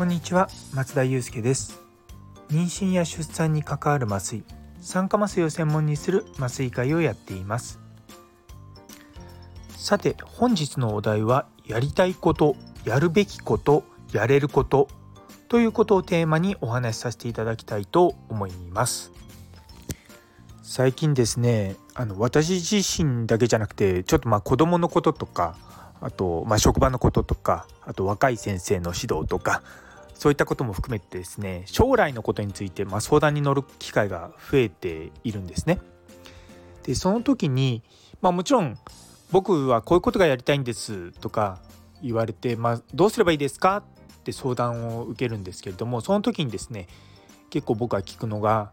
こんにちは松田祐介です。妊娠や出産に関わる麻酔酸化麻酔を専門にする麻酔会をやっています。さて本日のお題はやりたいことやるべきことやれることということをテーマにお話しさせていただきたいと思います。最近ですねあの私自身だけじゃなくてちょっとまあ子供のこととかあとまあ職場のこととかあと若い先生の指導とかそういったことも含めてですね将来のことについてまあ相談に乗る機会が増えているんですね。でその時にまあもちろん僕はこういうことがやりたいんですとか言われて、まあ、どうすればいいですか？って相談を受けるんですけれどもその時にですね結構僕は聞くのが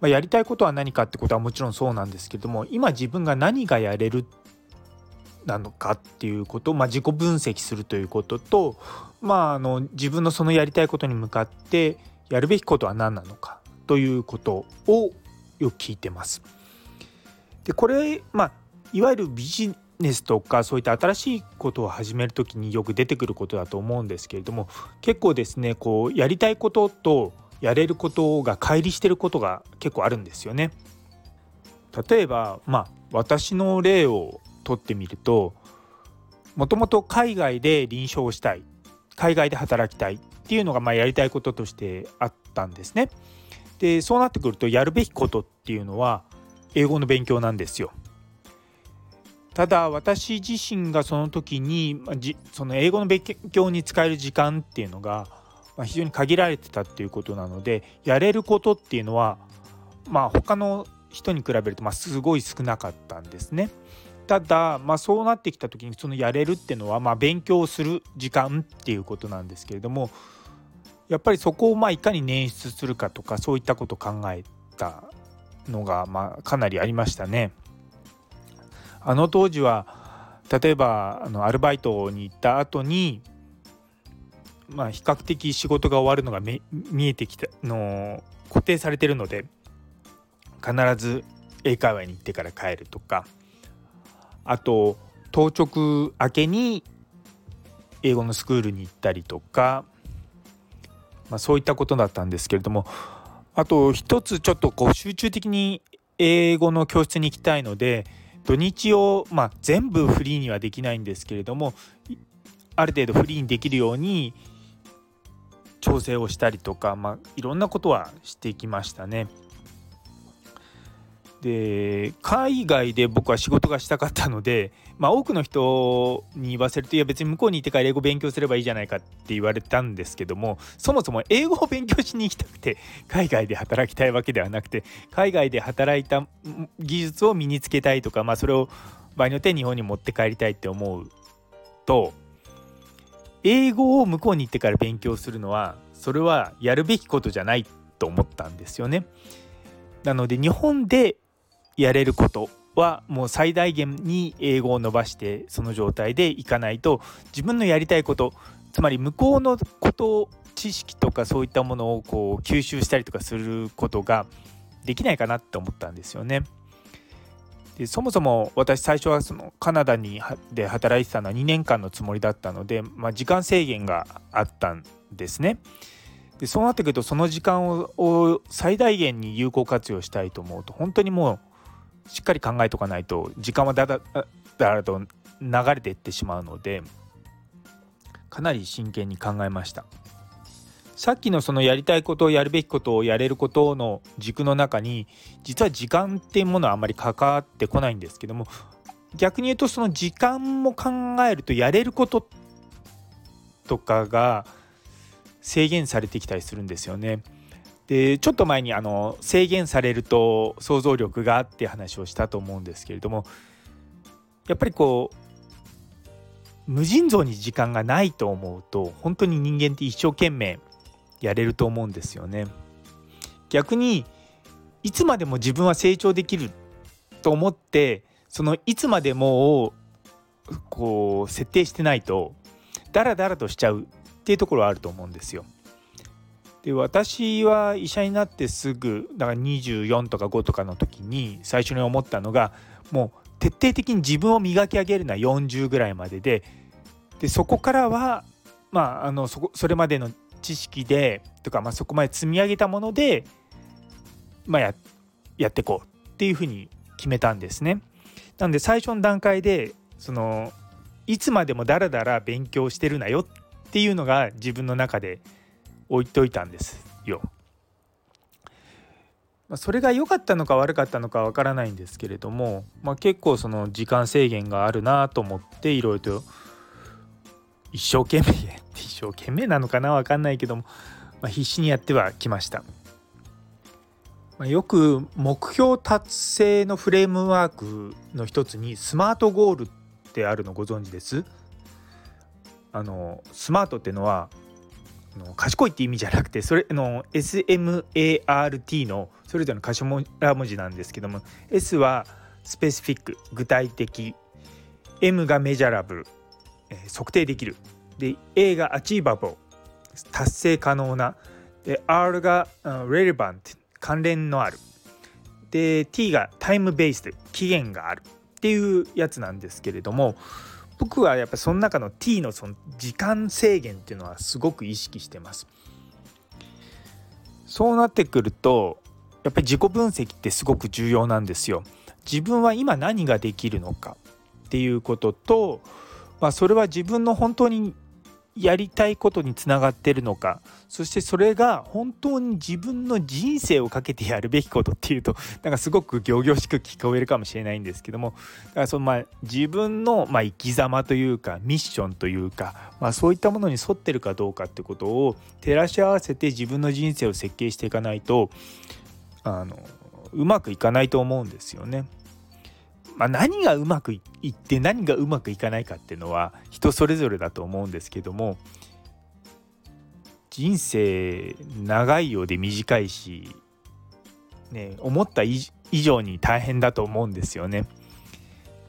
まあ、やりたいことは何かってことはもちろんそうなんですけども今自分が何がやれるなのかっていうことを、まあ、自己分析するということと、まあ、あの自分のそのやりたいことに向かってやるべきことは何なのかということをよく聞いてます。でこれ、まあ、いわゆるビジネスとかそういった新しいことを始める時によく出てくることだと思うんですけれども結構ですねこうやりたいこととやれることが乖離してることが結構あるんですよね。例えばまあ私の例をとってみるともともと海外で臨床したい海外で働きたいっていうのがまあやりたいこととしてあったんですね。でそうなってくるとやるべきことっていうのは英語の勉強なんですよ。ただ私自身がその時にその英語の勉強に使える時間っていうのが、非常に限られてたっていうことなのでやれることっていうのはまあ他の人に比べるとまあすごい少なかったんですね。ただ、まあ、そうなってきた時にそのやれるっていうのはまあ勉強する時間っていうことなんですけれどもやっぱりそこをまあいかに捻出するかとかそういったことを考えたのがまあかなりありましたね。あの当時は例えばあのアルバイトに行った後にまあ、比較的仕事が終わるのが見えてきたの固定されてるので必ず英会話に行ってから帰るとかあと当直明けに英語のスクールに行ったりとか、まあ、そういったことだったんですけれどもあと一つちょっとこう集中的に英語の教室に行きたいので土日を、まあ、全部フリーにはできないんですけれどもある程度フリーにできるように調整をしたりとか、まあ、いろんなことはしてきましたね。で海外で僕は仕事がしたかったので、まあ、多くの人に言わせるといや別に向こうに行ってから英語勉強すればいいじゃないかって言われたんですけどもそもそも英語を勉強しに行きたくて海外で働きたいわけではなくて海外で働いた技術を身につけたいとか、まあ、それを場合によって日本に持って帰りたいって思うと英語を向こうに行ってから勉強するのはそれはやるべきことじゃないと思ったんですよね。なので日本でやれることはもう最大限に英語を伸ばしてその状態でいかないと自分のやりたいことつまり向こうのこと知識とかそういったものをこう吸収したりとかすることができないかなって思ったんですよね。でそもそも私最初はそのカナダにで働いてたのは2年間のつもりだったので、まあ、時間制限があったんですね。でそうなってくるとその時間を最大限に有効活用したいと思うと本当にもうしっかり考えとかないと時間はだだだらと流れていってしまうのでかなり真剣に考えました。さっきのそのやりたいことをやるべきことをやれることの軸の中に実は時間っていうものはあまり関わってこないんですけども逆に言うとその時間も考えるとやれることとかが制限されてきたりするんですよね。でちょっと前にあの制限されると想像力がって話をしたと思うんですけれどもやっぱりこう無尽蔵に時間がないと思うと本当に人間って一生懸命やれると思うんですよね。逆にいつまでも自分は成長できると思ってそのいつまでもをこう設定してないとダラダラとしちゃうっていうところはあると思うんですよ。で私は医者になってすぐだから24とか5とかの時に最初に思ったのがもう徹底的に自分を磨き上げるのは40ぐらいまでででそこからはまああのそこそれまでの知識でとか、まあ、そこまで積み上げたもので、まあや、やっていこうっていうふうに決めたんですね。なので最初の段階でそのいつまでもだらだら勉強してるなよっていうのが自分の中で置いといたんですよ。まあ、それが良かったのか悪かったのかわからないんですけれども、まあ、結構その時間制限があるなと思っていろいろと一生懸命一生懸命なのかな分かんないけども、まあ、必死にやってはきました。まあ、よく目標達成のフレームワークの一つにスマートゴールってあるのご存知です？あのスマートっていうの賢いって意味じゃなくてそれの SMART のそれぞれの頭文字なんですけども S はスペシフィック具体的 M がメジャラブル、えー、測定できる。で A がアチーバブル達成可能な。で R が、uh, relevant 関連のある。で T がタイムベースで期限がある。っていうやつなんですけれども僕はやっぱその中の T のその時間制限っていうのはすごく意識してます。そうなってくるとやっぱり自己分析ってすごく重要なんですよ。自分は今何ができるのかっていうことと、まあ、それは自分の本当にやりたいことにつながってるのかそしてそれが本当に自分の人生をかけてやるべきことっていうとなんかすごく仰々しく聞こえるかもしれないんですけどもだからそのまあ自分のまあ生き様というかミッションというか、まあ、そういったものに沿ってるかどうかってことを照らし合わせて自分の人生を設計していかないとあのうまくいかないと思うんですよね。まあ、何がうまくいって何がうまくいかないかっていうのは人それぞれだと思うんですけども人生長いようで短いし、ね、思った以上に大変だと思うんですよね。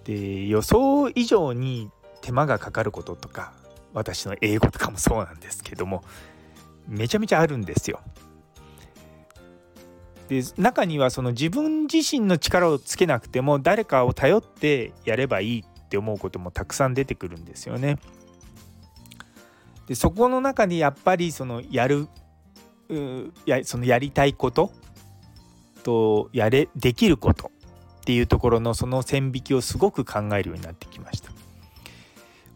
で予想以上に手間がかかることとか私の英語とかもそうなんですけどもめちゃめちゃあるんですよ。で中にはその自分自身の力をつけなくても誰かを頼ってやればいいって思うこともたくさん出てくるんですよね。でそこの中にやっぱりそのやるやそのやりたいこととやれできることっていうところのその線引きをすごく考えるようになってきました。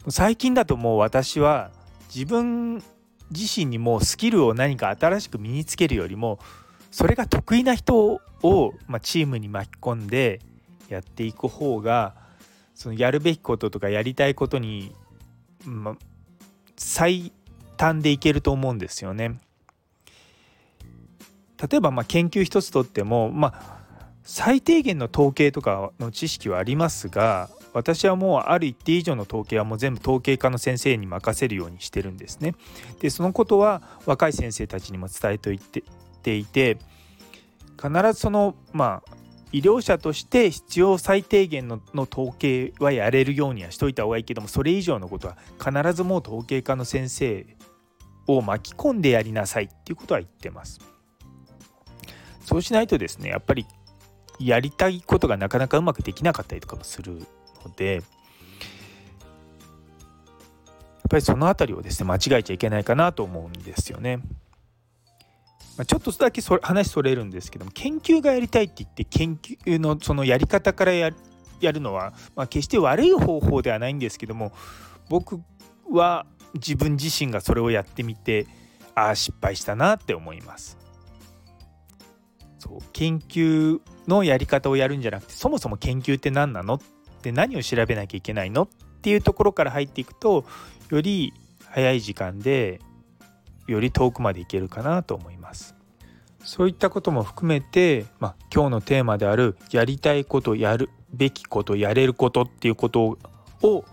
最近だともう私は自分自身にもスキルを何か新しく身につけるよりもそれが得意な人を、まあ、チームに巻き込んでやっていく方がそのやるべきこととかやりたいことに、まあ、最短でいけると思うんですよね。例えばまあ研究一つとっても、まあ、最低限の統計とかの知識はありますが私はもうある一定以上の統計はもう全部統計科の先生に任せるようにしてるんですね。でそのことは若い先生たちにも伝えておいてていて必ずそのまあ医療者として必要最低限のの統計はやれるようにはしといた方がいいけどもそれ以上のことは必ずもう統計科の先生を巻き込んでやりなさいっていうことは言ってます。そうしないとですねやっぱりやりたいことがなかなかうまくできなかったりとかもするのでやっぱりその辺りをですね間違えちゃいけないかなと思うんですよね。まあ、ちょっとだけそれ話それるんですけども研究がやりたいって言って研究のそのやり方からやるのは、まあ、決して悪い方法ではないんですけども僕は自分自身がそれをやってみてああ失敗したなって思います。そう研究のやり方をやるんじゃなくてそもそも研究って何なのって何を調べなきゃいけないのっていうところから入っていくとより早い時間でより遠くまでいけるかなと思います。そういったことも含めて、まあ、今日のテーマであるやりたいことやるべきことやれることっていうことを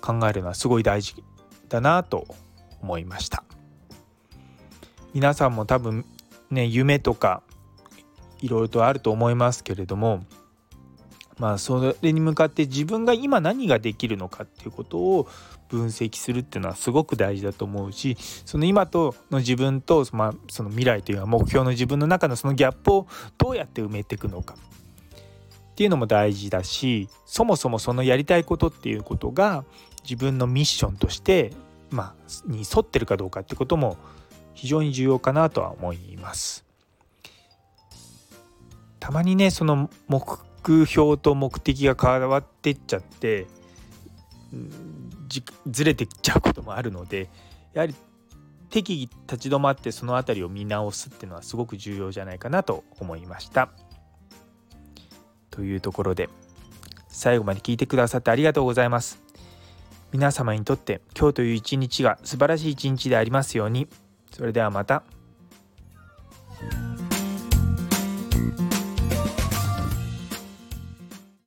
考えるのはすごい大事だなと思いました。皆さんも多分ね夢とかいろいろとあると思いますけれどもまあそれに向かって自分が今何ができるのかっていうことを分析するっていうのはすごく大事だと思うしその今との自分と、まあ、その未来というか目標の自分の中のそのギャップをどうやって埋めていくのか。っていうのも大事だしそもそもそのやりたいことっていうことが自分のミッションとして、まあ、に沿ってるかどうかってことも非常に重要かなとは思います。たまにねその目標と目的が変わってっちゃってずれてっちゃうこともあるのでやはり適宜立ち止まってその辺りを見直すっていうのはすごく重要じゃないかなと思いました。というところで最後まで聞いてくださってありがとうございます。皆様にとって今日という一日が素晴らしい一日でありますように。それではまた。